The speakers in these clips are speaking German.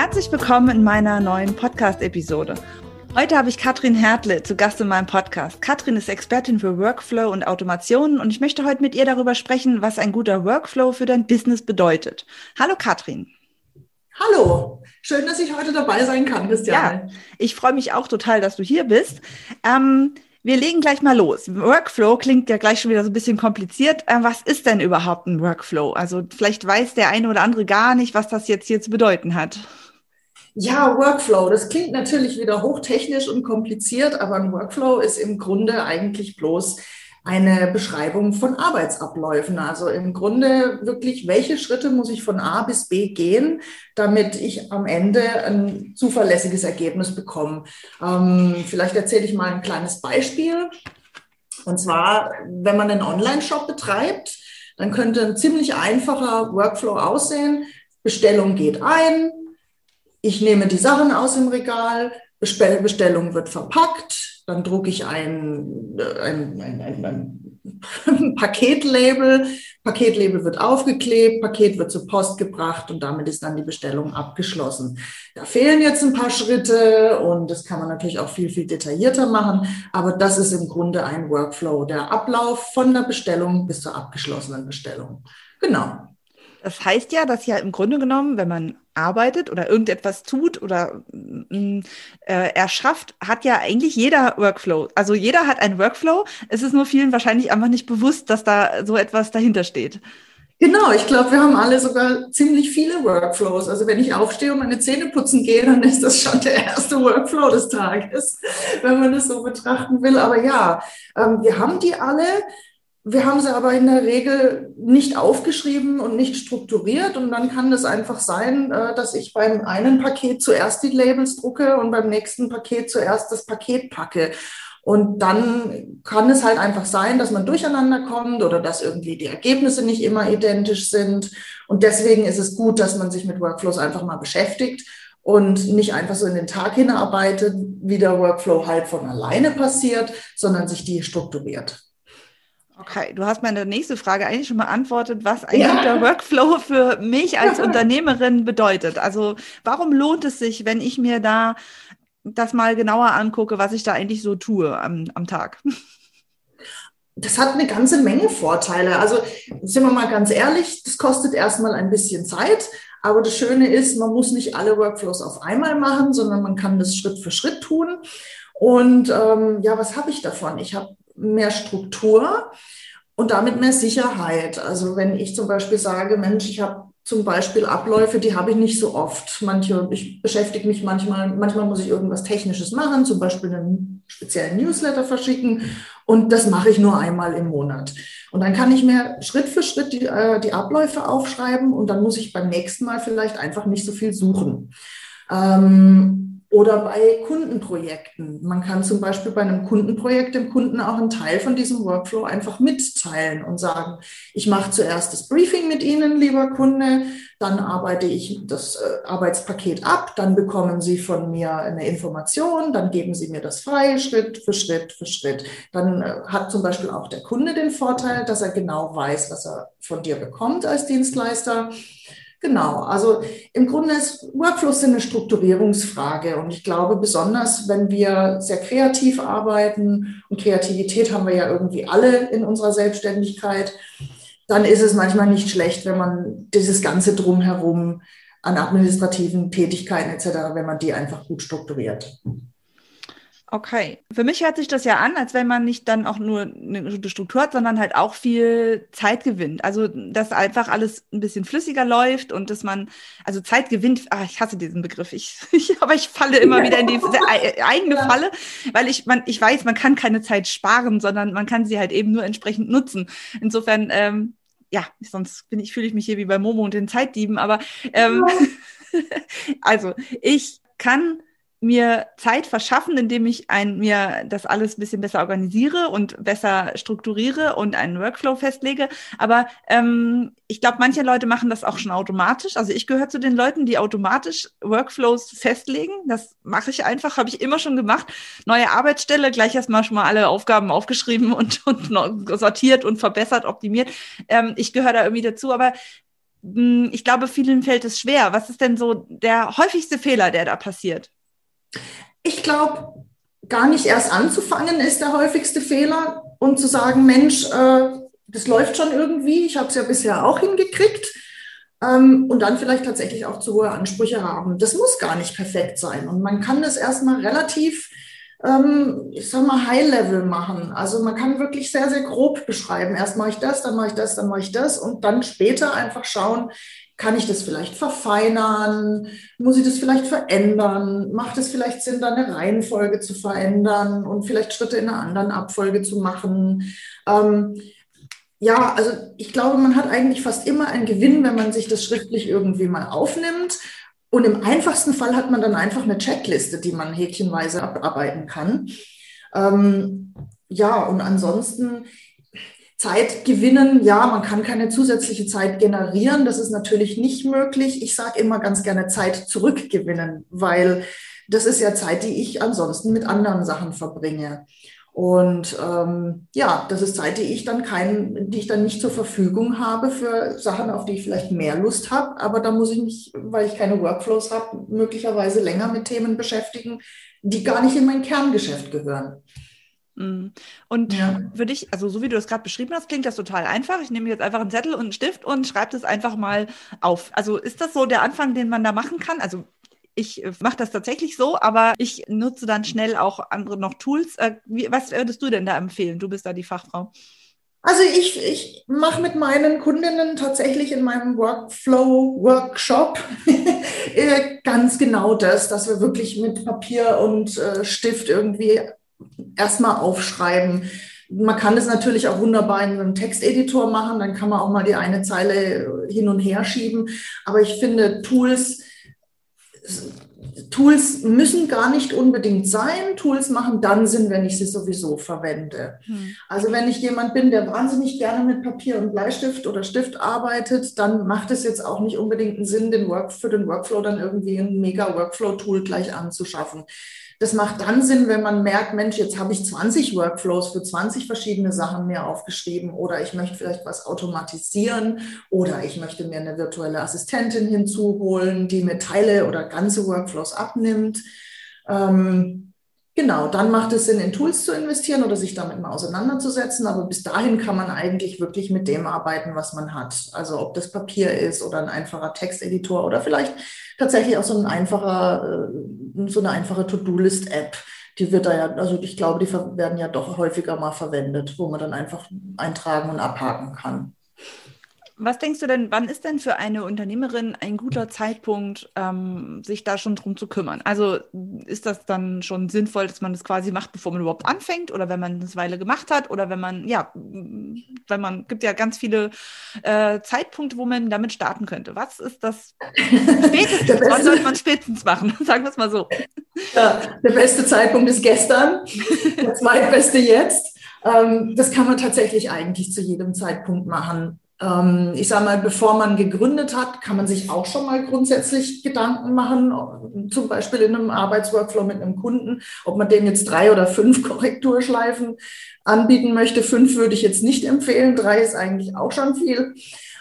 Herzlich willkommen in meiner neuen Podcast-Episode. Heute habe ich Katrin Hertle zu Gast in meinem Podcast. Katrin ist Expertin für Workflow und Automationen und ich möchte heute mit ihr darüber sprechen, was ein guter Workflow für dein Business bedeutet. Hallo Katrin. Hallo, schön, dass ich heute dabei sein kann, Christian. Ja, ich freue mich auch total, dass du hier bist. Ähm, wir legen gleich mal los. Workflow klingt ja gleich schon wieder so ein bisschen kompliziert. Äh, was ist denn überhaupt ein Workflow? Also vielleicht weiß der eine oder andere gar nicht, was das jetzt hier zu bedeuten hat. Ja, Workflow, das klingt natürlich wieder hochtechnisch und kompliziert, aber ein Workflow ist im Grunde eigentlich bloß eine Beschreibung von Arbeitsabläufen. Also im Grunde wirklich, welche Schritte muss ich von A bis B gehen, damit ich am Ende ein zuverlässiges Ergebnis bekomme. Ähm, vielleicht erzähle ich mal ein kleines Beispiel. Und zwar, wenn man einen Online-Shop betreibt, dann könnte ein ziemlich einfacher Workflow aussehen. Bestellung geht ein, ich nehme die Sachen aus dem Regal, Bestellung wird verpackt, dann drucke ich ein, äh, ein, ein, ein, ein Paketlabel. Paketlabel wird aufgeklebt, Paket wird zur Post gebracht und damit ist dann die Bestellung abgeschlossen. Da fehlen jetzt ein paar Schritte und das kann man natürlich auch viel, viel detaillierter machen, aber das ist im Grunde ein Workflow, der Ablauf von der Bestellung bis zur abgeschlossenen Bestellung. Genau. Das heißt ja, dass ja im Grunde genommen, wenn man arbeitet oder irgendetwas tut oder mm, äh, erschafft, hat ja eigentlich jeder Workflow. Also jeder hat einen Workflow. Es ist nur vielen wahrscheinlich einfach nicht bewusst, dass da so etwas dahinter steht. Genau, ich glaube, wir haben alle sogar ziemlich viele Workflows. Also wenn ich aufstehe und meine Zähne putzen gehe, dann ist das schon der erste Workflow des Tages, wenn man es so betrachten will. Aber ja, ähm, wir haben die alle. Wir haben sie aber in der Regel nicht aufgeschrieben und nicht strukturiert. Und dann kann es einfach sein, äh, dass ich beim einen Paket zuerst die Labels drucke und beim nächsten Paket zuerst das Paket packe. Und dann kann es halt einfach sein, dass man durcheinander kommt oder dass irgendwie die Ergebnisse nicht immer identisch sind. Und deswegen ist es gut, dass man sich mit Workflows einfach mal beschäftigt und nicht einfach so in den Tag hinarbeitet, wie der Workflow halt von alleine passiert, sondern sich die strukturiert. Okay, du hast meine nächste Frage eigentlich schon beantwortet, was ein ja. guter Workflow für mich als Unternehmerin bedeutet. Also warum lohnt es sich, wenn ich mir da das mal genauer angucke, was ich da eigentlich so tue am, am Tag? Das hat eine ganze Menge Vorteile. Also sind wir mal ganz ehrlich, das kostet erstmal ein bisschen Zeit. Aber das Schöne ist, man muss nicht alle Workflows auf einmal machen, sondern man kann das Schritt für Schritt tun. Und ähm, ja, was habe ich davon? Ich habe mehr Struktur und damit mehr Sicherheit. Also wenn ich zum Beispiel sage, Mensch, ich habe zum Beispiel Abläufe, die habe ich nicht so oft. Manche, ich beschäftige mich manchmal, manchmal muss ich irgendwas Technisches machen, zum Beispiel einen speziellen Newsletter verschicken und das mache ich nur einmal im Monat. Und dann kann ich mir Schritt für Schritt die, äh, die Abläufe aufschreiben und dann muss ich beim nächsten Mal vielleicht einfach nicht so viel suchen. Ähm, oder bei Kundenprojekten. Man kann zum Beispiel bei einem Kundenprojekt dem Kunden auch einen Teil von diesem Workflow einfach mitteilen und sagen, ich mache zuerst das Briefing mit Ihnen, lieber Kunde, dann arbeite ich das äh, Arbeitspaket ab, dann bekommen Sie von mir eine Information, dann geben Sie mir das frei, Schritt für Schritt für Schritt. Dann äh, hat zum Beispiel auch der Kunde den Vorteil, dass er genau weiß, was er von dir bekommt als Dienstleister. Genau, also im Grunde ist Workflows eine Strukturierungsfrage und ich glaube besonders, wenn wir sehr kreativ arbeiten und Kreativität haben wir ja irgendwie alle in unserer Selbstständigkeit, dann ist es manchmal nicht schlecht, wenn man dieses ganze drumherum an administrativen Tätigkeiten etc., wenn man die einfach gut strukturiert. Okay. Für mich hört sich das ja an, als wenn man nicht dann auch nur eine gute Struktur hat, sondern halt auch viel Zeit gewinnt. Also, dass einfach alles ein bisschen flüssiger läuft und dass man, also Zeit gewinnt, ach, ich hasse diesen Begriff. Ich, ich aber ich falle immer wieder in die eigene. Falle, weil ich, man, ich weiß, man kann keine Zeit sparen, sondern man kann sie halt eben nur entsprechend nutzen. Insofern, ähm, ja, sonst bin ich, fühle ich mich hier wie bei Momo und den Zeitdieben, aber ähm, also ich kann mir Zeit verschaffen, indem ich ein, mir das alles ein bisschen besser organisiere und besser strukturiere und einen Workflow festlege. Aber ähm, ich glaube, manche Leute machen das auch schon automatisch. Also ich gehöre zu den Leuten, die automatisch Workflows festlegen. Das mache ich einfach, habe ich immer schon gemacht. Neue Arbeitsstelle, gleich erstmal schon mal alle Aufgaben aufgeschrieben und, und sortiert und verbessert, optimiert. Ähm, ich gehöre da irgendwie dazu. Aber hm, ich glaube, vielen fällt es schwer. Was ist denn so der häufigste Fehler, der da passiert? Ich glaube, gar nicht erst anzufangen ist der häufigste Fehler und zu sagen, Mensch, äh, das läuft schon irgendwie, ich habe es ja bisher auch hingekriegt. Ähm, und dann vielleicht tatsächlich auch zu hohe Ansprüche haben. Das muss gar nicht perfekt sein. Und man kann das erstmal relativ, ähm, ich sag mal, High-Level machen. Also man kann wirklich sehr, sehr grob beschreiben. Erst mache ich das, dann mache ich das, dann mache ich das und dann später einfach schauen, kann ich das vielleicht verfeinern? Muss ich das vielleicht verändern? Macht es vielleicht Sinn, da eine Reihenfolge zu verändern und vielleicht Schritte in einer anderen Abfolge zu machen? Ähm, ja, also ich glaube, man hat eigentlich fast immer einen Gewinn, wenn man sich das schriftlich irgendwie mal aufnimmt. Und im einfachsten Fall hat man dann einfach eine Checkliste, die man häkchenweise abarbeiten kann. Ähm, ja, und ansonsten Zeit gewinnen, ja, man kann keine zusätzliche Zeit generieren, das ist natürlich nicht möglich. Ich sage immer ganz gerne Zeit zurückgewinnen, weil das ist ja Zeit, die ich ansonsten mit anderen Sachen verbringe. Und ähm, ja, das ist Zeit, die ich dann kein, die ich dann nicht zur Verfügung habe für Sachen, auf die ich vielleicht mehr Lust habe. Aber da muss ich mich, weil ich keine Workflows habe, möglicherweise länger mit Themen beschäftigen, die gar nicht in mein Kerngeschäft gehören. Mhm. Und ja. für dich, also so wie du das gerade beschrieben hast, klingt das total einfach. Ich nehme jetzt einfach einen Zettel und einen Stift und schreibe das einfach mal auf. Also ist das so der Anfang, den man da machen kann? Also ich äh, mache das tatsächlich so, aber ich nutze dann schnell auch andere noch Tools. Äh, was würdest du denn da empfehlen? Du bist da die Fachfrau. Also ich, ich mache mit meinen Kundinnen tatsächlich in meinem Workflow-Workshop äh, ganz genau das, dass wir wirklich mit Papier und Stift irgendwie erstmal aufschreiben. Man kann es natürlich auch wunderbar in einem Texteditor machen, dann kann man auch mal die eine Zeile hin und her schieben. Aber ich finde, Tools, Tools müssen gar nicht unbedingt sein. Tools machen dann Sinn, wenn ich sie sowieso verwende. Hm. Also wenn ich jemand bin, der wahnsinnig gerne mit Papier und Bleistift oder Stift arbeitet, dann macht es jetzt auch nicht unbedingt einen Sinn, den Work, für den Workflow dann irgendwie ein mega Workflow-Tool gleich anzuschaffen. Das macht dann Sinn, wenn man merkt, Mensch, jetzt habe ich 20 Workflows für 20 verschiedene Sachen mir aufgeschrieben oder ich möchte vielleicht was automatisieren oder ich möchte mir eine virtuelle Assistentin hinzuholen, die mir Teile oder ganze Workflows abnimmt. Ähm, Genau, dann macht es Sinn, in Tools zu investieren oder sich damit mal auseinanderzusetzen. Aber bis dahin kann man eigentlich wirklich mit dem arbeiten, was man hat. Also ob das Papier ist oder ein einfacher Texteditor oder vielleicht tatsächlich auch so ein einfacher, äh, so eine einfache To-Do-List-App. Die wird da ja, also ich glaube, die werden ja doch häufiger mal verwendet, wo man dann einfach eintragen und abhaken kann. Was denkst du denn, wann ist denn für eine Unternehmerin ein guter Zeitpunkt, ähm, sich da schon drum zu kümmern? Also ist das dann schon sinnvoll, dass man das quasi macht, bevor man überhaupt anfängt oder wenn man das Weile gemacht hat oder wenn man, ja, wenn man, gibt ja ganz viele äh, Zeitpunkte, wo man damit starten könnte. Was ist das spätestens? wann sollte man spätestens machen? Sagen wir es mal so. Ja, der beste Zeitpunkt ist gestern, der zweitbeste jetzt. Ähm, das kann man tatsächlich eigentlich zu jedem Zeitpunkt machen ich sage mal, bevor man gegründet hat, kann man sich auch schon mal grundsätzlich Gedanken machen, zum Beispiel in einem Arbeitsworkflow mit einem Kunden, ob man dem jetzt drei oder fünf Korrekturschleifen anbieten möchte. Fünf würde ich jetzt nicht empfehlen, drei ist eigentlich auch schon viel.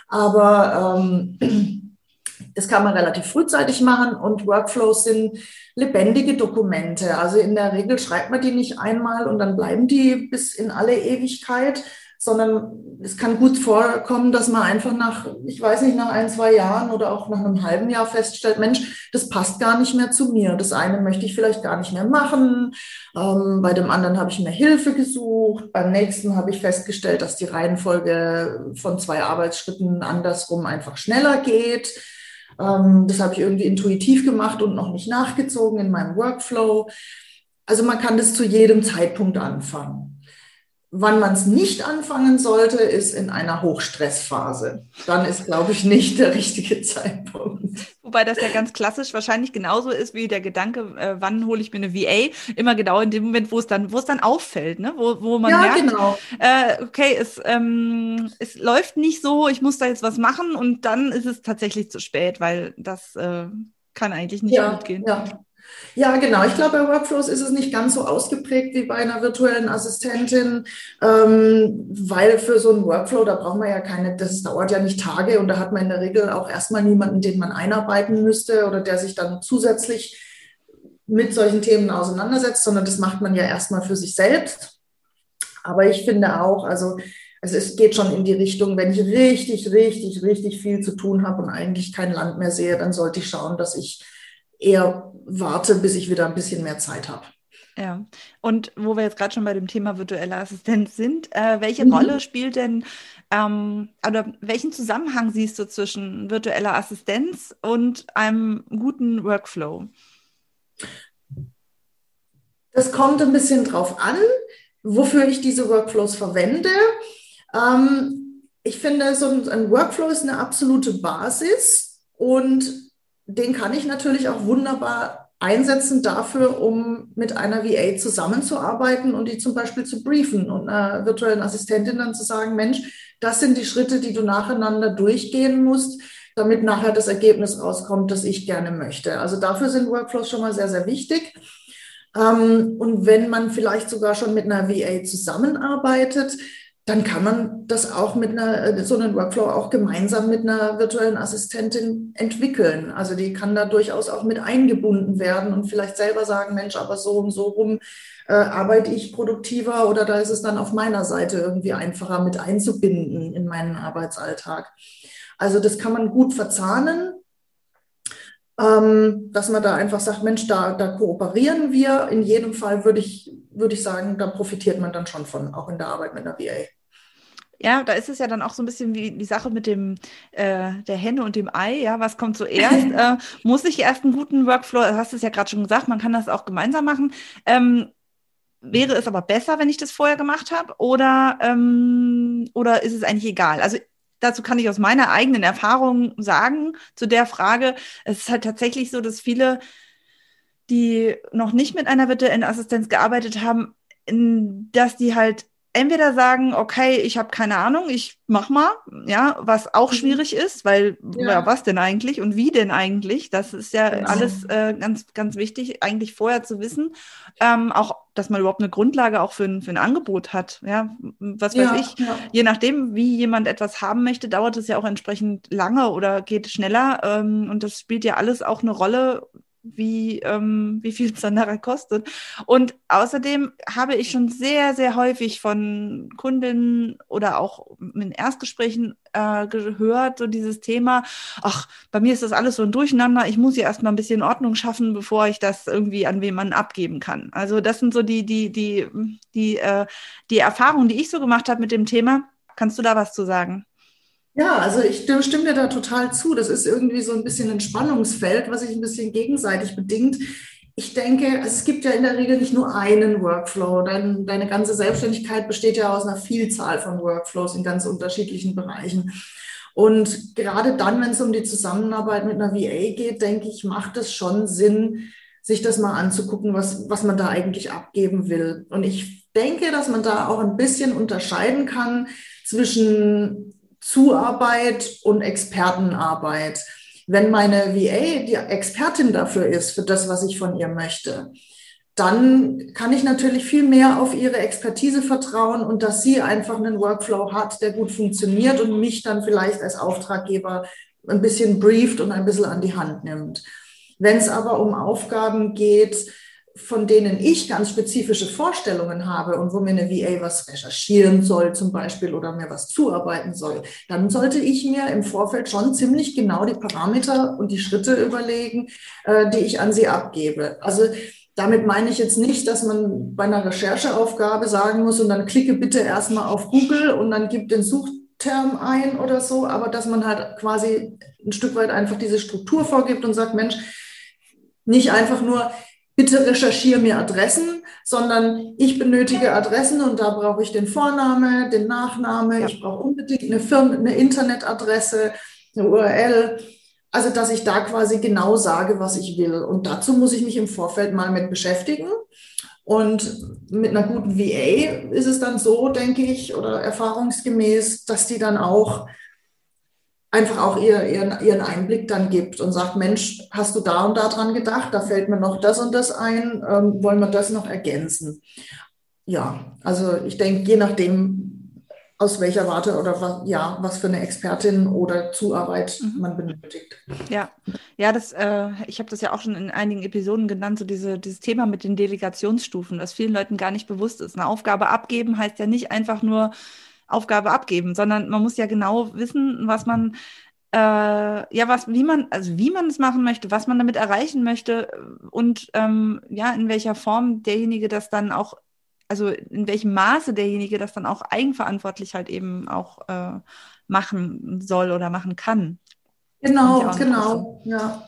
Aber ähm, das kann man relativ frühzeitig machen und Workflows sind lebendige Dokumente. Also in der Regel schreibt man die nicht einmal und dann bleiben die bis in alle Ewigkeit, sondern es kann gut vorkommen, dass man einfach nach, ich weiß nicht, nach ein, zwei Jahren oder auch nach einem halben Jahr feststellt, Mensch, das passt gar nicht mehr zu mir. Das eine möchte ich vielleicht gar nicht mehr machen. Ähm, bei dem anderen habe ich mehr Hilfe gesucht. Beim nächsten habe ich festgestellt, dass die Reihenfolge von zwei Arbeitsschritten andersrum einfach schneller geht. Ähm, das habe ich irgendwie intuitiv gemacht und noch nicht nachgezogen in meinem Workflow. Also man kann das zu jedem Zeitpunkt anfangen. Wann man es nicht anfangen sollte, ist in einer Hochstressphase. Dann ist, glaube ich, nicht der richtige Zeitpunkt. Wobei das ja ganz klassisch wahrscheinlich genauso ist wie der Gedanke, äh, wann hole ich mir eine VA? Immer genau in dem Moment, wo es dann, wo es dann auffällt, ne? wo, wo man ja, merkt, genau. äh, okay, es, ähm, es läuft nicht so, ich muss da jetzt was machen und dann ist es tatsächlich zu spät, weil das äh, kann eigentlich nicht ja, gut gehen. Ja. Ja, genau. Ich glaube, bei Workflows ist es nicht ganz so ausgeprägt wie bei einer virtuellen Assistentin, ähm, weil für so einen Workflow, da braucht man ja keine, das dauert ja nicht Tage und da hat man in der Regel auch erstmal niemanden, den man einarbeiten müsste oder der sich dann zusätzlich mit solchen Themen auseinandersetzt, sondern das macht man ja erstmal für sich selbst. Aber ich finde auch, also, also es geht schon in die Richtung, wenn ich richtig, richtig, richtig viel zu tun habe und eigentlich kein Land mehr sehe, dann sollte ich schauen, dass ich eher warte, bis ich wieder ein bisschen mehr Zeit habe. Ja, und wo wir jetzt gerade schon bei dem Thema virtuelle Assistenz sind, äh, welche mhm. Rolle spielt denn ähm, oder welchen Zusammenhang siehst du zwischen virtueller Assistenz und einem guten Workflow? Das kommt ein bisschen drauf an, wofür ich diese Workflows verwende. Ähm, ich finde, so ein, ein Workflow ist eine absolute Basis und den kann ich natürlich auch wunderbar einsetzen dafür, um mit einer VA zusammenzuarbeiten und die zum Beispiel zu briefen und einer virtuellen Assistentin dann zu sagen, Mensch, das sind die Schritte, die du nacheinander durchgehen musst, damit nachher das Ergebnis rauskommt, das ich gerne möchte. Also dafür sind Workflows schon mal sehr, sehr wichtig. Ähm, und wenn man vielleicht sogar schon mit einer VA zusammenarbeitet, dann kann man das auch mit einer, äh, so einen Workflow auch gemeinsam mit einer virtuellen Assistentin entwickeln. Also die kann da durchaus auch mit eingebunden werden und vielleicht selber sagen, Mensch, aber so und so rum äh, arbeite ich produktiver oder da ist es dann auf meiner Seite irgendwie einfacher mit einzubinden in meinen Arbeitsalltag. Also das kann man gut verzahnen, ähm, dass man da einfach sagt, Mensch, da, da kooperieren wir. In jedem Fall würde ich, würde ich sagen, da profitiert man dann schon von, auch in der Arbeit mit einer VA. Ja, da ist es ja dann auch so ein bisschen wie die Sache mit dem äh, der Henne und dem Ei. Ja, was kommt zuerst? äh, muss ich erst einen guten Workflow? Du hast es ja gerade schon gesagt, man kann das auch gemeinsam machen. Ähm, wäre es aber besser, wenn ich das vorher gemacht habe? Oder ähm, oder ist es eigentlich egal? Also dazu kann ich aus meiner eigenen Erfahrung sagen zu der Frage. Es ist halt tatsächlich so, dass viele, die noch nicht mit einer virtuellen Assistenz gearbeitet haben, dass die halt entweder sagen, okay, ich habe keine Ahnung, ich mach mal, ja, was auch mhm. schwierig ist, weil ja. ja. was denn eigentlich und wie denn eigentlich? Das ist ja genau. alles äh, ganz, ganz wichtig, eigentlich vorher zu wissen. Ähm, auch, dass man überhaupt eine Grundlage auch für ein, für ein Angebot hat. Ja, was weiß ja, ich. Ja. Je nachdem, wie jemand etwas haben möchte, dauert es ja auch entsprechend lange oder geht schneller. Ähm, und das spielt ja alles auch eine Rolle, wie, ähm, wie viel es dann nachher kostet. Und außerdem habe ich schon sehr, sehr häufig von Kundinnen oder auch in Erstgesprächen äh, gehört, so dieses Thema, ach, bei mir ist das alles so ein Durcheinander, ich muss ja erstmal ein bisschen Ordnung schaffen, bevor ich das irgendwie an wem abgeben kann. Also das sind so die, die, die, die, äh, die Erfahrungen, die ich so gemacht habe mit dem Thema. Kannst du da was zu sagen? Ja, also ich stimme dir da total zu. Das ist irgendwie so ein bisschen ein Spannungsfeld, was sich ein bisschen gegenseitig bedingt. Ich denke, also es gibt ja in der Regel nicht nur einen Workflow. Dein, deine ganze Selbstständigkeit besteht ja aus einer Vielzahl von Workflows in ganz unterschiedlichen Bereichen. Und gerade dann, wenn es um die Zusammenarbeit mit einer VA geht, denke ich, macht es schon Sinn, sich das mal anzugucken, was, was man da eigentlich abgeben will. Und ich denke, dass man da auch ein bisschen unterscheiden kann zwischen Zuarbeit und Expertenarbeit. Wenn meine VA die Expertin dafür ist, für das, was ich von ihr möchte, dann kann ich natürlich viel mehr auf ihre Expertise vertrauen und dass sie einfach einen Workflow hat, der gut funktioniert und mich dann vielleicht als Auftraggeber ein bisschen brieft und ein bisschen an die Hand nimmt. Wenn es aber um Aufgaben geht, von denen ich ganz spezifische Vorstellungen habe und wo mir eine VA was recherchieren soll zum Beispiel oder mir was zuarbeiten soll, dann sollte ich mir im Vorfeld schon ziemlich genau die Parameter und die Schritte überlegen, äh, die ich an sie abgebe. Also damit meine ich jetzt nicht, dass man bei einer Rechercheaufgabe sagen muss und dann klicke bitte erstmal auf Google und dann gibt den Suchterm ein oder so, aber dass man halt quasi ein Stück weit einfach diese Struktur vorgibt und sagt, Mensch, nicht einfach nur, bitte recherchiere mir Adressen, sondern ich benötige Adressen und da brauche ich den Vorname, den Nachname, ja. ich brauche unbedingt eine Firma, eine Internetadresse, eine URL. Also, dass ich da quasi genau sage, was ich will. Und dazu muss ich mich im Vorfeld mal mit beschäftigen. Und mit einer guten VA ist es dann so, denke ich, oder erfahrungsgemäß, dass die dann auch einfach auch ihr, ihren, ihren Einblick dann gibt und sagt, Mensch, hast du da und da dran gedacht? Da fällt mir noch das und das ein. Ähm, wollen wir das noch ergänzen? Ja, also ich denke, je nachdem, aus welcher Warte oder was, ja, was für eine Expertin oder Zuarbeit mhm. man benötigt. Ja, ja, das, äh, ich habe das ja auch schon in einigen Episoden genannt, so diese, dieses Thema mit den Delegationsstufen, das vielen Leuten gar nicht bewusst ist. Eine Aufgabe abgeben heißt ja nicht einfach nur, Aufgabe abgeben, sondern man muss ja genau wissen, was man äh, ja, was, wie man, also wie man es machen möchte, was man damit erreichen möchte und ähm, ja, in welcher Form derjenige das dann auch, also in welchem Maße derjenige das dann auch eigenverantwortlich halt eben auch äh, machen soll oder machen kann. Genau, genau, ja.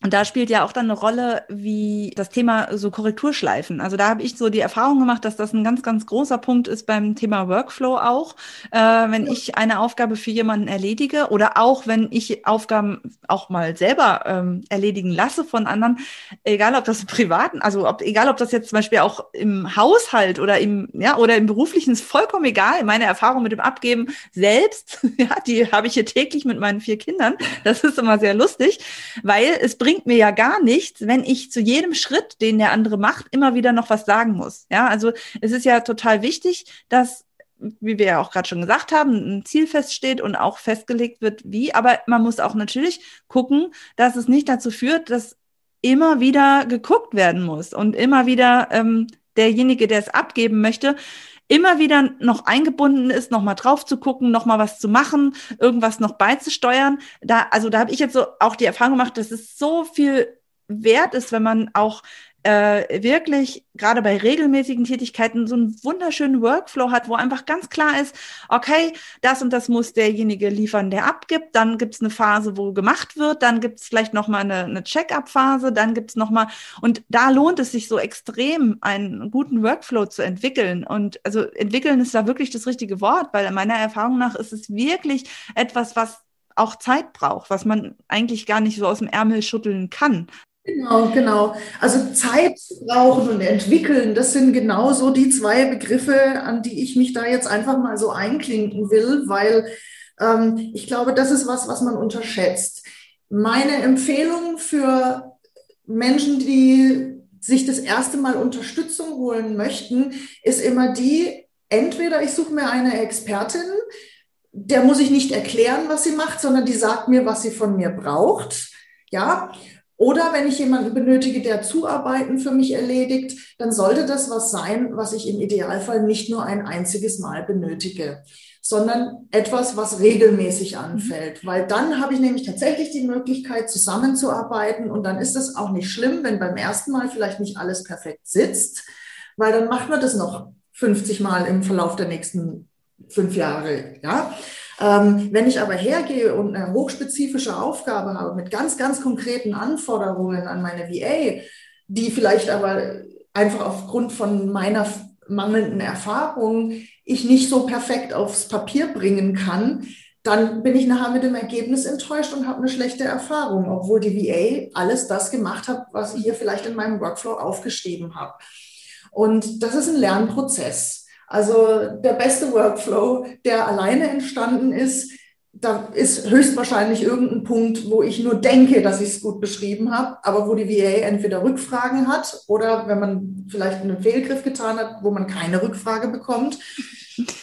Und da spielt ja auch dann eine Rolle, wie das Thema so Korrekturschleifen. Also da habe ich so die Erfahrung gemacht, dass das ein ganz, ganz großer Punkt ist beim Thema Workflow auch. Äh, wenn ich eine Aufgabe für jemanden erledige oder auch wenn ich Aufgaben auch mal selber ähm, erledigen lasse von anderen, egal ob das im privaten, also ob, egal ob das jetzt zum Beispiel auch im Haushalt oder im, ja, oder im beruflichen, ist vollkommen egal. Meine Erfahrung mit dem Abgeben selbst, ja, die habe ich hier täglich mit meinen vier Kindern. Das ist immer sehr lustig, weil es bringt bringt mir ja gar nichts, wenn ich zu jedem Schritt, den der andere macht, immer wieder noch was sagen muss. Ja, also es ist ja total wichtig, dass wie wir ja auch gerade schon gesagt haben, ein Ziel feststeht und auch festgelegt wird, wie. Aber man muss auch natürlich gucken, dass es nicht dazu führt, dass immer wieder geguckt werden muss und immer wieder ähm, derjenige, der es abgeben möchte, immer wieder noch eingebunden ist, noch mal drauf zu gucken, noch mal was zu machen, irgendwas noch beizusteuern. Da, also da habe ich jetzt so auch die Erfahrung gemacht, dass es so viel wert ist, wenn man auch äh, wirklich gerade bei regelmäßigen Tätigkeiten so einen wunderschönen Workflow hat, wo einfach ganz klar ist, okay, das und das muss derjenige liefern, der abgibt, dann gibt es eine Phase, wo gemacht wird, dann gibt es vielleicht nochmal eine, eine Check-up-Phase, dann gibt es nochmal, und da lohnt es sich so extrem, einen guten Workflow zu entwickeln. Und also entwickeln ist da wirklich das richtige Wort, weil meiner Erfahrung nach ist es wirklich etwas, was auch Zeit braucht, was man eigentlich gar nicht so aus dem Ärmel schütteln kann, Genau, genau. Also Zeit brauchen und entwickeln, das sind genau so die zwei Begriffe, an die ich mich da jetzt einfach mal so einklinken will, weil ähm, ich glaube, das ist was, was man unterschätzt. Meine Empfehlung für Menschen, die sich das erste Mal Unterstützung holen möchten, ist immer die, entweder ich suche mir eine Expertin, der muss ich nicht erklären, was sie macht, sondern die sagt mir, was sie von mir braucht. Ja, oder wenn ich jemanden benötige, der Zuarbeiten für mich erledigt, dann sollte das was sein, was ich im Idealfall nicht nur ein einziges Mal benötige, sondern etwas, was regelmäßig mhm. anfällt. Weil dann habe ich nämlich tatsächlich die Möglichkeit, zusammenzuarbeiten. Und dann ist es auch nicht schlimm, wenn beim ersten Mal vielleicht nicht alles perfekt sitzt, weil dann macht man das noch 50 Mal im Verlauf der nächsten fünf Jahre. Ja. Ähm, wenn ich aber hergehe und eine hochspezifische Aufgabe habe mit ganz, ganz konkreten Anforderungen an meine VA, die vielleicht aber einfach aufgrund von meiner mangelnden Erfahrung ich nicht so perfekt aufs Papier bringen kann, dann bin ich nachher mit dem Ergebnis enttäuscht und habe eine schlechte Erfahrung, obwohl die VA alles das gemacht hat, was ich hier vielleicht in meinem Workflow aufgeschrieben habe. Und das ist ein Lernprozess. Also der beste Workflow, der alleine entstanden ist, da ist höchstwahrscheinlich irgendein Punkt, wo ich nur denke, dass ich es gut beschrieben habe, aber wo die VA entweder Rückfragen hat oder wenn man vielleicht einen Fehlgriff getan hat, wo man keine Rückfrage bekommt.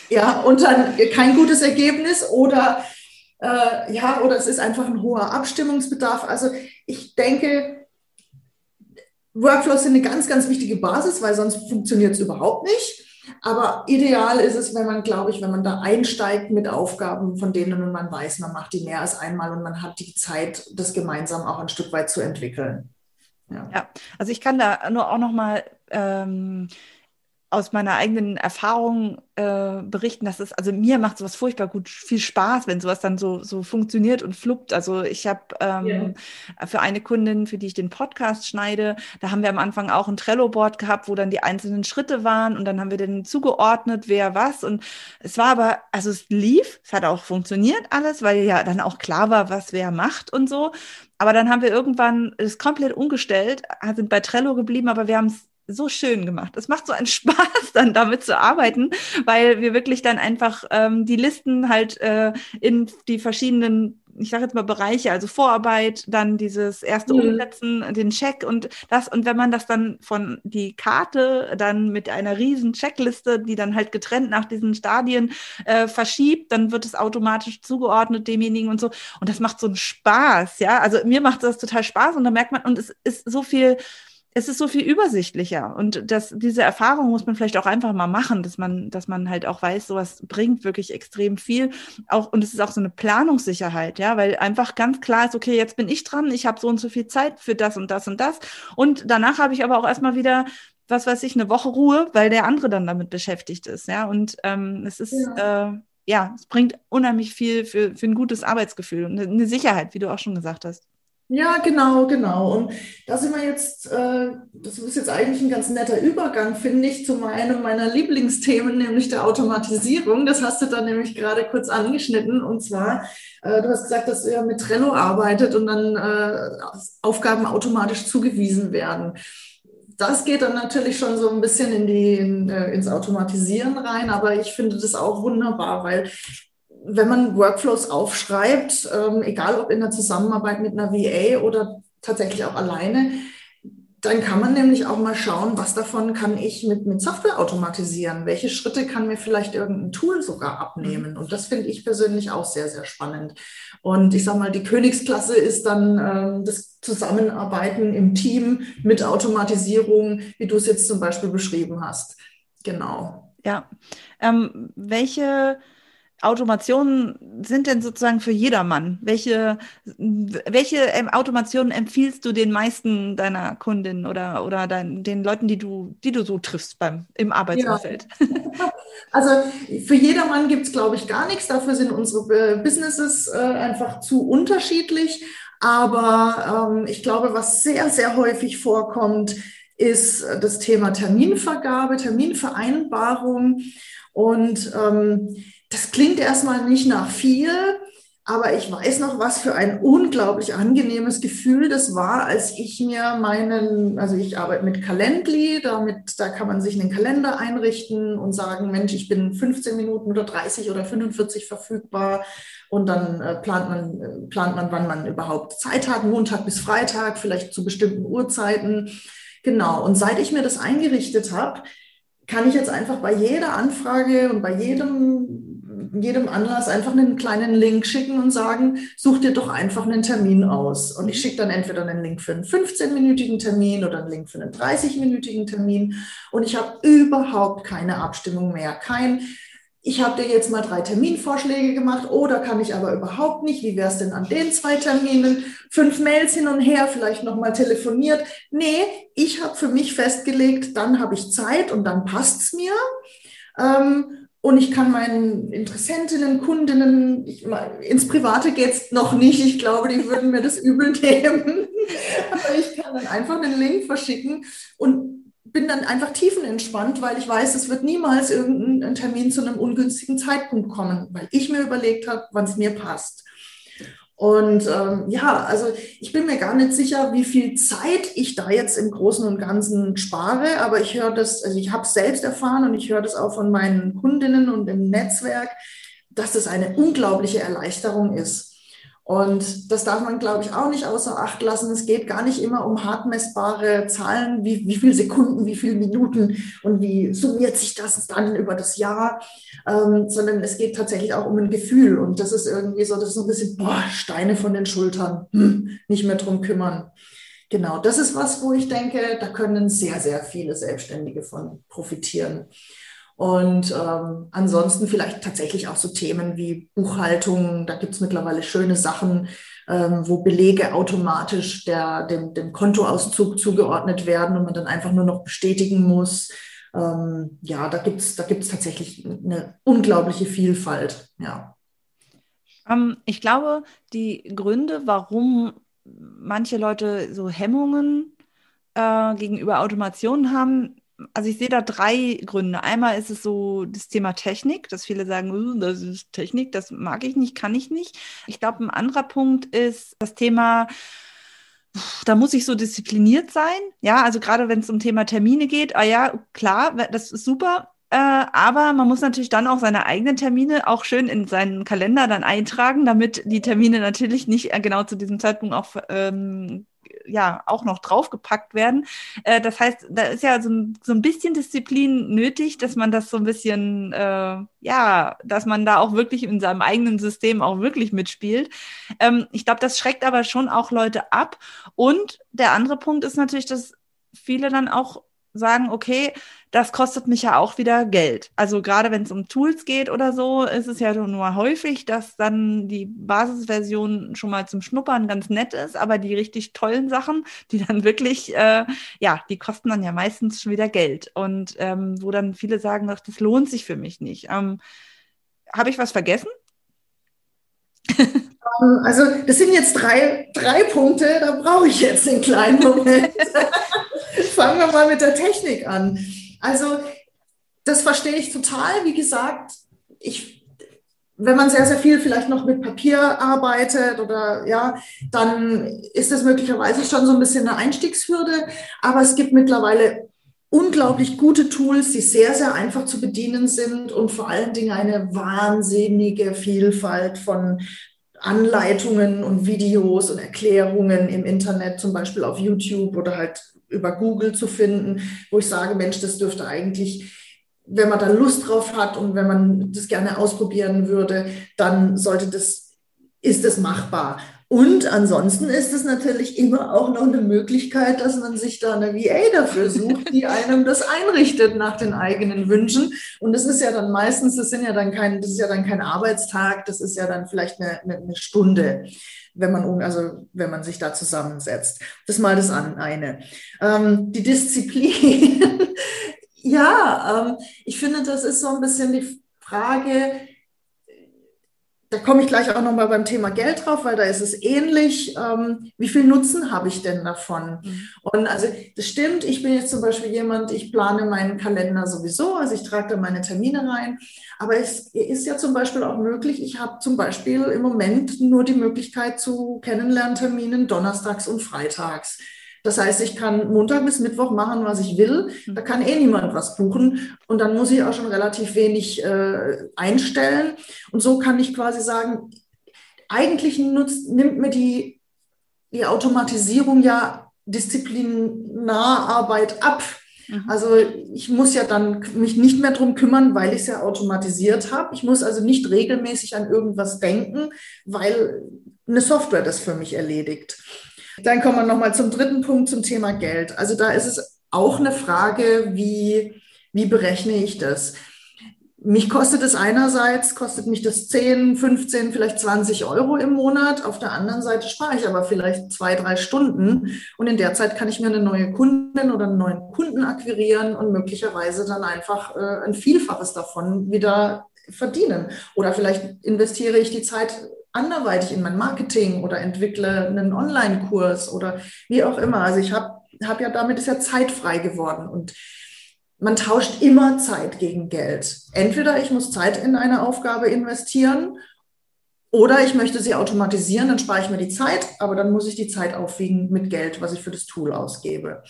Ja, und dann kein gutes Ergebnis oder äh, ja, oder es ist einfach ein hoher Abstimmungsbedarf. Also ich denke, Workflows sind eine ganz, ganz wichtige Basis, weil sonst funktioniert es überhaupt nicht. Aber ideal ist es, wenn man, glaube ich, wenn man da einsteigt mit Aufgaben, von denen man weiß, man macht die mehr als einmal und man hat die Zeit, das gemeinsam auch ein Stück weit zu entwickeln. Ja, ja also ich kann da nur auch noch mal ähm, aus meiner eigenen Erfahrung äh, berichten, dass es, also mir macht sowas furchtbar gut viel Spaß, wenn sowas dann so, so funktioniert und fluppt. Also ich habe ähm, yeah. für eine Kundin, für die ich den Podcast schneide, da haben wir am Anfang auch ein Trello-Board gehabt, wo dann die einzelnen Schritte waren und dann haben wir den zugeordnet, wer was. Und es war aber, also es lief, es hat auch funktioniert alles, weil ja dann auch klar war, was wer macht und so. Aber dann haben wir irgendwann es komplett umgestellt, sind bei Trello geblieben, aber wir haben es so schön gemacht. Es macht so einen Spaß, dann damit zu arbeiten, weil wir wirklich dann einfach ähm, die Listen halt äh, in die verschiedenen, ich sage jetzt mal Bereiche, also Vorarbeit, dann dieses erste mhm. Umsetzen, den Check und das. Und wenn man das dann von die Karte dann mit einer riesen Checkliste, die dann halt getrennt nach diesen Stadien äh, verschiebt, dann wird es automatisch zugeordnet demjenigen und so. Und das macht so einen Spaß, ja. Also mir macht das total Spaß und da merkt man, und es ist so viel es ist so viel übersichtlicher. Und das, diese Erfahrung muss man vielleicht auch einfach mal machen, dass man, dass man halt auch weiß, sowas bringt wirklich extrem viel. Auch, und es ist auch so eine Planungssicherheit, ja, weil einfach ganz klar ist, okay, jetzt bin ich dran, ich habe so und so viel Zeit für das und das und das. Und danach habe ich aber auch erstmal wieder was weiß ich, eine Woche Ruhe, weil der andere dann damit beschäftigt ist. Ja, und ähm, es ist, ja. Äh, ja, es bringt unheimlich viel für, für ein gutes Arbeitsgefühl und eine Sicherheit, wie du auch schon gesagt hast. Ja, genau, genau. Und da sind wir jetzt, äh, das ist jetzt eigentlich ein ganz netter Übergang, finde ich, zu meinem meiner Lieblingsthemen, nämlich der Automatisierung. Das hast du da nämlich gerade kurz angeschnitten. Und zwar, äh, du hast gesagt, dass ihr mit Trello arbeitet und dann äh, Aufgaben automatisch zugewiesen werden. Das geht dann natürlich schon so ein bisschen in die, in, ins Automatisieren rein, aber ich finde das auch wunderbar, weil wenn man Workflows aufschreibt, ähm, egal ob in der Zusammenarbeit mit einer VA oder tatsächlich auch alleine, dann kann man nämlich auch mal schauen, was davon kann ich mit, mit Software automatisieren? Welche Schritte kann mir vielleicht irgendein Tool sogar abnehmen? Und das finde ich persönlich auch sehr, sehr spannend. Und ich sage mal, die Königsklasse ist dann ähm, das Zusammenarbeiten im Team mit Automatisierung, wie du es jetzt zum Beispiel beschrieben hast. Genau. Ja. Ähm, welche Automationen sind denn sozusagen für jedermann? Welche, welche ähm, Automationen empfiehlst du den meisten deiner Kundinnen oder, oder dein, den Leuten, die du, die du so triffst beim, im Arbeitsumfeld? Ja. Also für jedermann gibt es, glaube ich, gar nichts. Dafür sind unsere äh, Businesses äh, einfach zu unterschiedlich. Aber ähm, ich glaube, was sehr, sehr häufig vorkommt, ist das Thema Terminvergabe, Terminvereinbarung. Und ähm, das klingt erstmal nicht nach viel, aber ich weiß noch, was für ein unglaublich angenehmes Gefühl das war, als ich mir meinen, also ich arbeite mit Calendly, damit, da kann man sich einen Kalender einrichten und sagen, Mensch, ich bin 15 Minuten oder 30 oder 45 verfügbar. Und dann äh, plant man, äh, plant man, wann man überhaupt Zeit hat, Montag bis Freitag, vielleicht zu bestimmten Uhrzeiten. Genau. Und seit ich mir das eingerichtet habe, kann ich jetzt einfach bei jeder Anfrage und bei jedem jedem Anlass einfach einen kleinen Link schicken und sagen, such dir doch einfach einen Termin aus. Und ich schicke dann entweder einen Link für einen 15-minütigen Termin oder einen Link für einen 30-minütigen Termin. Und ich habe überhaupt keine Abstimmung mehr. Kein, ich habe dir jetzt mal drei Terminvorschläge gemacht oder kann ich aber überhaupt nicht. Wie wäre es denn an den zwei Terminen? Fünf Mails hin und her, vielleicht nochmal telefoniert. Nee, ich habe für mich festgelegt, dann habe ich Zeit und dann passt es mir. Ähm, und ich kann meinen Interessentinnen, Kundinnen, ich, ins Private geht's noch nicht. Ich glaube, die würden mir das übel nehmen. Aber ich kann dann einfach einen Link verschicken und bin dann einfach tiefenentspannt, weil ich weiß, es wird niemals irgendein Termin zu einem ungünstigen Zeitpunkt kommen, weil ich mir überlegt habe, wann es mir passt. Und ähm, ja, also ich bin mir gar nicht sicher, wie viel Zeit ich da jetzt im Großen und Ganzen spare, aber ich höre das, also ich habe es selbst erfahren und ich höre das auch von meinen Kundinnen und im Netzwerk, dass das eine unglaubliche Erleichterung ist. Und das darf man, glaube ich, auch nicht außer Acht lassen. Es geht gar nicht immer um hart messbare Zahlen, wie, wie viele Sekunden, wie viele Minuten und wie summiert sich das dann über das Jahr, ähm, sondern es geht tatsächlich auch um ein Gefühl. Und das ist irgendwie so, das ist ein bisschen, boah, Steine von den Schultern, hm, nicht mehr drum kümmern. Genau, das ist was, wo ich denke, da können sehr, sehr viele Selbstständige von profitieren. Und ähm, ansonsten vielleicht tatsächlich auch so Themen wie Buchhaltung. Da gibt es mittlerweile schöne Sachen, ähm, wo Belege automatisch der, dem, dem Kontoauszug zugeordnet werden und man dann einfach nur noch bestätigen muss. Ähm, ja, da gibt es da gibt's tatsächlich eine unglaubliche Vielfalt. Ja. Ähm, ich glaube, die Gründe, warum manche Leute so Hemmungen äh, gegenüber Automationen haben, also ich sehe da drei Gründe. Einmal ist es so das Thema Technik, dass viele sagen, das ist Technik, das mag ich nicht, kann ich nicht. Ich glaube, ein anderer Punkt ist das Thema, da muss ich so diszipliniert sein. Ja, also gerade wenn es um Thema Termine geht, ah ja, klar, das ist super. Äh, aber man muss natürlich dann auch seine eigenen Termine auch schön in seinen Kalender dann eintragen, damit die Termine natürlich nicht äh, genau zu diesem Zeitpunkt auch ähm, ja auch noch draufgepackt werden. Äh, das heißt, da ist ja so ein, so ein bisschen Disziplin nötig, dass man das so ein bisschen, äh, ja, dass man da auch wirklich in seinem eigenen System auch wirklich mitspielt. Ähm, ich glaube, das schreckt aber schon auch Leute ab. Und der andere Punkt ist natürlich, dass viele dann auch sagen, okay, das kostet mich ja auch wieder Geld. Also gerade wenn es um Tools geht oder so, ist es ja nur häufig, dass dann die Basisversion schon mal zum Schnuppern ganz nett ist, aber die richtig tollen Sachen, die dann wirklich, äh, ja, die kosten dann ja meistens schon wieder Geld. Und ähm, wo dann viele sagen, ach, das lohnt sich für mich nicht. Ähm, Habe ich was vergessen? Ähm, also das sind jetzt drei, drei Punkte, da brauche ich jetzt einen kleinen Moment. Fangen wir mal mit der Technik an. Also das verstehe ich total. Wie gesagt, ich, wenn man sehr, sehr viel vielleicht noch mit Papier arbeitet oder ja, dann ist das möglicherweise schon so ein bisschen eine Einstiegshürde. Aber es gibt mittlerweile unglaublich gute Tools, die sehr, sehr einfach zu bedienen sind und vor allen Dingen eine wahnsinnige Vielfalt von Anleitungen und Videos und Erklärungen im Internet, zum Beispiel auf YouTube oder halt über Google zu finden, wo ich sage, Mensch, das dürfte eigentlich, wenn man da Lust drauf hat und wenn man das gerne ausprobieren würde, dann sollte das, ist es machbar. Und ansonsten ist es natürlich immer auch noch eine Möglichkeit, dass man sich da eine VA dafür sucht, die einem das einrichtet nach den eigenen Wünschen. Und das ist ja dann meistens, das sind ja dann kein, das ist ja dann kein Arbeitstag, das ist ja dann vielleicht eine, eine Stunde wenn man, also wenn man sich da zusammensetzt. Das mal das eine. Ähm, die Disziplin. ja, ähm, ich finde, das ist so ein bisschen die Frage, da komme ich gleich auch nochmal beim Thema Geld drauf, weil da ist es ähnlich. Ähm, wie viel Nutzen habe ich denn davon? Mhm. Und also das stimmt, ich bin jetzt zum Beispiel jemand, ich plane meinen Kalender sowieso, also ich trage da meine Termine rein. Aber es ist ja zum Beispiel auch möglich, ich habe zum Beispiel im Moment nur die Möglichkeit zu Kennenlernterminen donnerstags und freitags. Das heißt, ich kann Montag bis Mittwoch machen, was ich will. Da kann eh niemand was buchen. Und dann muss ich auch schon relativ wenig äh, einstellen. Und so kann ich quasi sagen, eigentlich nutzt, nimmt mir die, die Automatisierung ja Disziplinararbeit ab. Mhm. Also ich muss ja dann mich nicht mehr drum kümmern, weil ich es ja automatisiert habe. Ich muss also nicht regelmäßig an irgendwas denken, weil eine Software das für mich erledigt. Dann kommen wir nochmal zum dritten Punkt, zum Thema Geld. Also da ist es auch eine Frage, wie, wie berechne ich das? Mich kostet es einerseits, kostet mich das 10, 15, vielleicht 20 Euro im Monat. Auf der anderen Seite spare ich aber vielleicht zwei, drei Stunden. Und in der Zeit kann ich mir eine neue Kundin oder einen neuen Kunden akquirieren und möglicherweise dann einfach äh, ein Vielfaches davon wieder verdienen. Oder vielleicht investiere ich die Zeit anderweitig in mein Marketing oder entwickle einen Online-Kurs oder wie auch immer. Also ich habe hab ja damit ist ja Zeit frei geworden und man tauscht immer Zeit gegen Geld. Entweder ich muss Zeit in eine Aufgabe investieren oder ich möchte sie automatisieren, dann spare ich mir die Zeit, aber dann muss ich die Zeit aufwiegen mit Geld, was ich für das Tool ausgebe.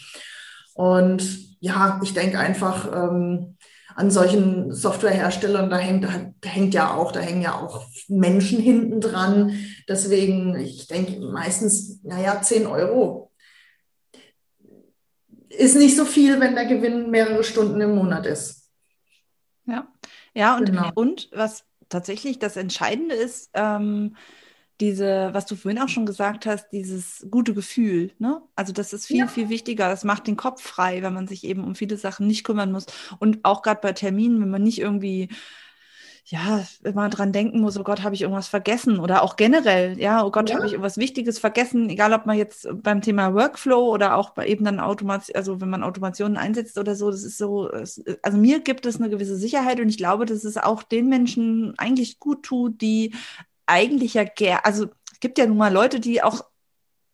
Und ja, ich denke einfach, ähm, an solchen Softwareherstellern, da hängt, da hängt ja auch, da hängen ja auch Menschen hinten dran. Deswegen, ich denke meistens, naja, 10 Euro ist nicht so viel, wenn der Gewinn mehrere Stunden im Monat ist. Ja, ja, und, genau. und was tatsächlich das Entscheidende ist, ähm, diese, was du vorhin auch schon gesagt hast, dieses gute Gefühl, ne? Also das ist viel, ja. viel wichtiger. Das macht den Kopf frei, wenn man sich eben um viele Sachen nicht kümmern muss. Und auch gerade bei Terminen, wenn man nicht irgendwie ja, immer dran denken muss, oh Gott, habe ich irgendwas vergessen oder auch generell, ja, oh Gott, ja. habe ich irgendwas Wichtiges vergessen, egal ob man jetzt beim Thema Workflow oder auch bei eben dann Automation, also wenn man Automationen einsetzt oder so, das ist so, also mir gibt es eine gewisse Sicherheit und ich glaube, dass es auch den Menschen eigentlich gut tut, die eigentlich ja gerne, also es gibt ja nun mal Leute, die auch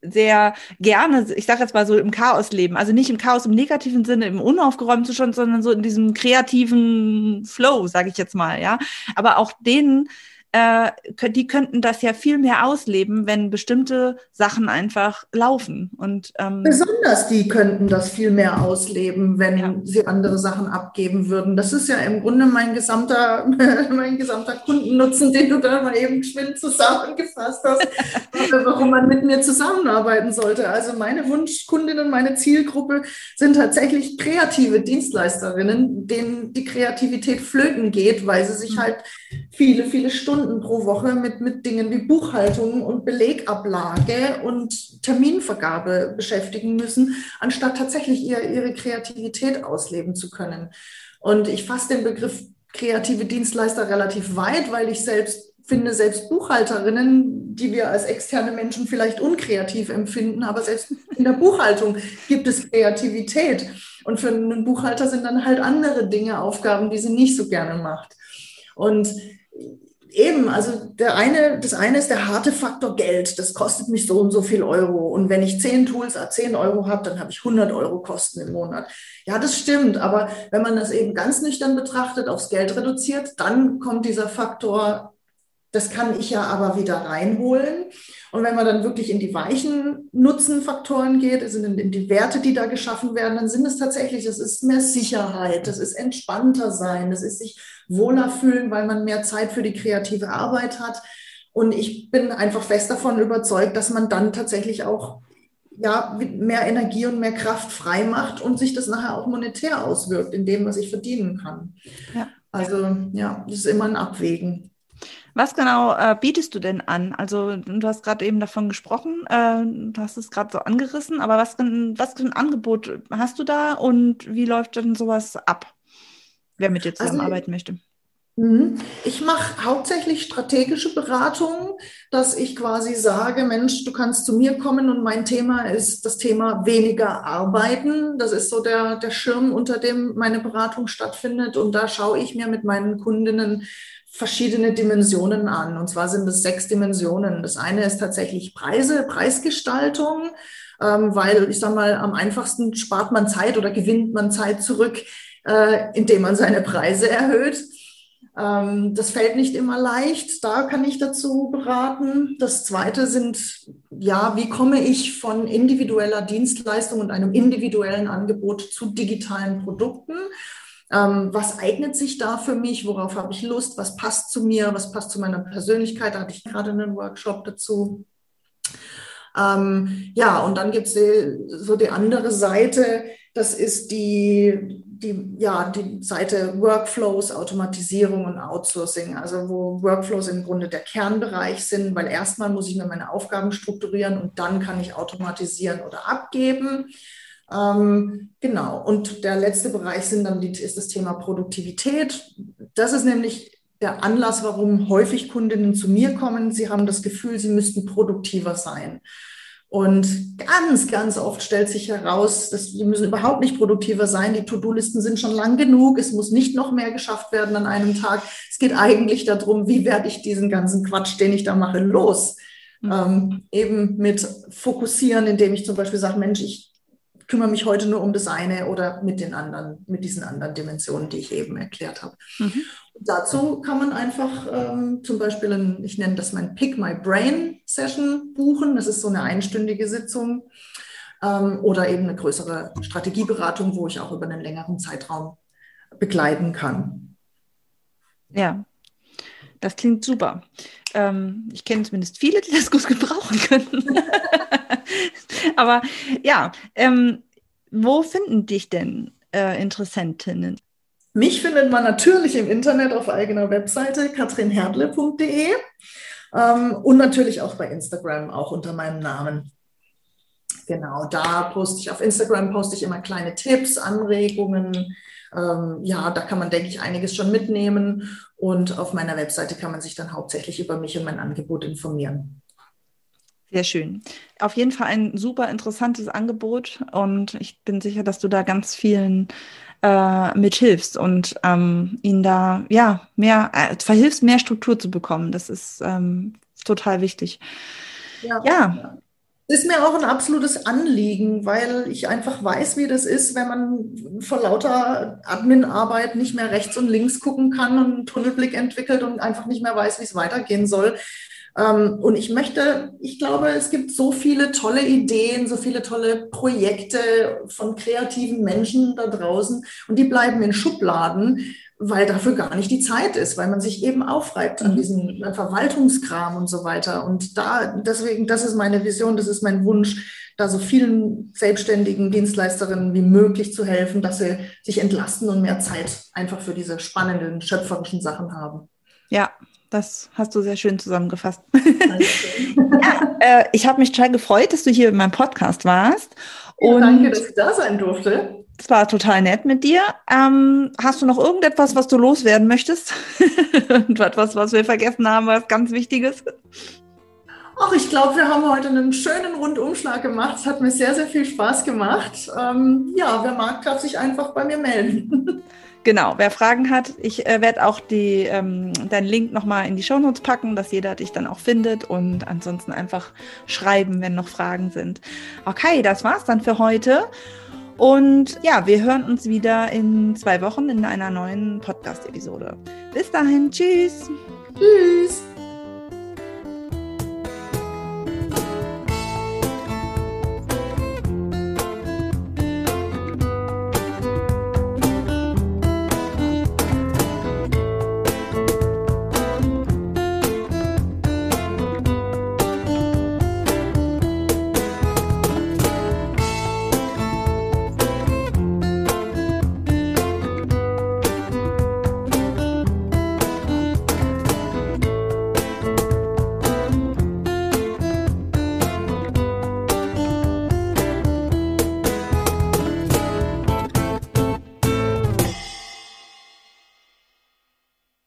sehr gerne, ich sage jetzt mal so im Chaos leben. Also nicht im Chaos im negativen Sinne, im unaufgeräumten Zustand, sondern so in diesem kreativen Flow, sage ich jetzt mal, ja. Aber auch denen äh, die könnten das ja viel mehr ausleben, wenn bestimmte Sachen einfach laufen. Und ähm, besonders die könnten das viel mehr ausleben, wenn ja. sie andere Sachen abgeben würden. Das ist ja im Grunde mein gesamter, mein gesamter Kundennutzen, den du da mal eben schwind zusammengefasst hast, warum man mit mir zusammenarbeiten sollte. Also meine Wunschkundinnen, meine Zielgruppe sind tatsächlich kreative Dienstleisterinnen, denen die Kreativität flöten geht, weil sie sich mhm. halt viele, viele Stunden pro Woche mit, mit Dingen wie Buchhaltung und Belegablage und Terminvergabe beschäftigen müssen, anstatt tatsächlich ihr, ihre Kreativität ausleben zu können. Und ich fasse den Begriff kreative Dienstleister relativ weit, weil ich selbst finde, selbst Buchhalterinnen, die wir als externe Menschen vielleicht unkreativ empfinden, aber selbst in der Buchhaltung gibt es Kreativität. Und für einen Buchhalter sind dann halt andere Dinge Aufgaben, die sie nicht so gerne macht. Und eben, also der eine, das eine ist der harte Faktor Geld. Das kostet mich so und so viel Euro. Und wenn ich zehn Tools a 10 Euro habe, dann habe ich 100 Euro Kosten im Monat. Ja, das stimmt. Aber wenn man das eben ganz nüchtern betrachtet, aufs Geld reduziert, dann kommt dieser Faktor, das kann ich ja aber wieder reinholen. Und wenn man dann wirklich in die weichen Nutzenfaktoren geht, also in, in die Werte, die da geschaffen werden, dann sind es tatsächlich, das ist mehr Sicherheit, das ist entspannter sein, das ist sich wohler fühlen, weil man mehr Zeit für die kreative Arbeit hat. Und ich bin einfach fest davon überzeugt, dass man dann tatsächlich auch ja, mehr Energie und mehr Kraft frei macht und sich das nachher auch monetär auswirkt, in dem, was ich verdienen kann. Ja. Also ja, das ist immer ein Abwägen. Was genau äh, bietest du denn an? Also du hast gerade eben davon gesprochen, äh, du hast es gerade so angerissen, aber was, was für ein Angebot hast du da und wie läuft denn sowas ab, wer mit dir also, zusammenarbeiten also, möchte? Mhm. Ich mache hauptsächlich strategische Beratungen, dass ich quasi sage, Mensch, du kannst zu mir kommen und mein Thema ist das Thema weniger arbeiten. Das ist so der, der Schirm, unter dem meine Beratung stattfindet. Und da schaue ich mir mit meinen Kundinnen verschiedene Dimensionen an. Und zwar sind es sechs Dimensionen. Das eine ist tatsächlich Preise, Preisgestaltung, ähm, weil ich sage mal, am einfachsten spart man Zeit oder gewinnt man Zeit zurück, äh, indem man seine Preise erhöht. Ähm, das fällt nicht immer leicht. Da kann ich dazu beraten. Das zweite sind, ja, wie komme ich von individueller Dienstleistung und einem individuellen Angebot zu digitalen Produkten? Ähm, was eignet sich da für mich? Worauf habe ich Lust? Was passt zu mir? Was passt zu meiner Persönlichkeit? Da hatte ich gerade einen Workshop dazu. Ähm, ja, und dann gibt es so die andere Seite. Das ist die, die, ja, die Seite Workflows, Automatisierung und Outsourcing, also wo Workflows im Grunde der Kernbereich sind, weil erstmal muss ich mir meine Aufgaben strukturieren und dann kann ich automatisieren oder abgeben. Ähm, genau. Und der letzte Bereich sind dann die, ist das Thema Produktivität. Das ist nämlich der Anlass, warum häufig Kundinnen zu mir kommen. Sie haben das Gefühl, sie müssten produktiver sein. Und ganz, ganz oft stellt sich heraus, dass wir müssen überhaupt nicht produktiver sein. Die To-Do-Listen sind schon lang genug. Es muss nicht noch mehr geschafft werden an einem Tag. Es geht eigentlich darum, wie werde ich diesen ganzen Quatsch, den ich da mache, los? Mhm. Ähm, eben mit fokussieren, indem ich zum Beispiel sage, Mensch, ich kümmere mich heute nur um das eine oder mit den anderen, mit diesen anderen Dimensionen, die ich eben erklärt habe. Mhm. Dazu kann man einfach ähm, zum Beispiel, ein, ich nenne das mein Pick My Brain Session buchen. Das ist so eine einstündige Sitzung ähm, oder eben eine größere Strategieberatung, wo ich auch über einen längeren Zeitraum begleiten kann. Ja, das klingt super. Ähm, ich kenne zumindest viele, die das gut gebrauchen können. Aber ja, ähm, wo finden dich denn äh, Interessentinnen? Mich findet man natürlich im Internet auf eigener Webseite katrinherdle.de. Ähm, und natürlich auch bei Instagram, auch unter meinem Namen. Genau, da poste ich auf Instagram poste ich immer kleine Tipps, Anregungen. Ähm, ja, da kann man, denke ich, einiges schon mitnehmen. Und auf meiner Webseite kann man sich dann hauptsächlich über mich und mein Angebot informieren. Sehr schön. Auf jeden Fall ein super interessantes Angebot und ich bin sicher, dass du da ganz vielen äh, mithilfst und ähm, ihnen da ja mehr äh, verhilfst, mehr Struktur zu bekommen. Das ist ähm, total wichtig. ja. ja ist mir auch ein absolutes Anliegen, weil ich einfach weiß, wie das ist, wenn man vor lauter Admin-Arbeit nicht mehr rechts und links gucken kann und einen Tunnelblick entwickelt und einfach nicht mehr weiß, wie es weitergehen soll. Ähm, und ich möchte, ich glaube, es gibt so viele tolle Ideen, so viele tolle Projekte von kreativen Menschen da draußen und die bleiben in Schubladen, weil dafür gar nicht die Zeit ist, weil man sich eben aufreibt an mhm. diesem Verwaltungskram und so weiter. Und da, deswegen, das ist meine Vision, das ist mein Wunsch, da so vielen selbstständigen Dienstleisterinnen wie möglich zu helfen, dass sie sich entlasten und mehr Zeit einfach für diese spannenden, schöpferischen Sachen haben. Ja, das hast du sehr schön zusammengefasst. ja, äh, ich habe mich total gefreut, dass du hier in meinem Podcast warst. Ja, danke, dass ich da sein durfte. Es war total nett mit dir. Ähm, hast du noch irgendetwas, was du loswerden möchtest? Irgendetwas, was wir vergessen haben, was ganz Wichtiges? Ach, ich glaube, wir haben heute einen schönen Rundumschlag gemacht. Es hat mir sehr, sehr viel Spaß gemacht. Ähm, ja, wer mag, darf sich einfach bei mir melden. Genau, wer Fragen hat, ich äh, werde auch die, ähm, deinen Link nochmal in die Shownotes packen, dass jeder dich dann auch findet und ansonsten einfach schreiben, wenn noch Fragen sind. Okay, das war's dann für heute. Und ja, wir hören uns wieder in zwei Wochen in einer neuen Podcast-Episode. Bis dahin, tschüss. Tschüss.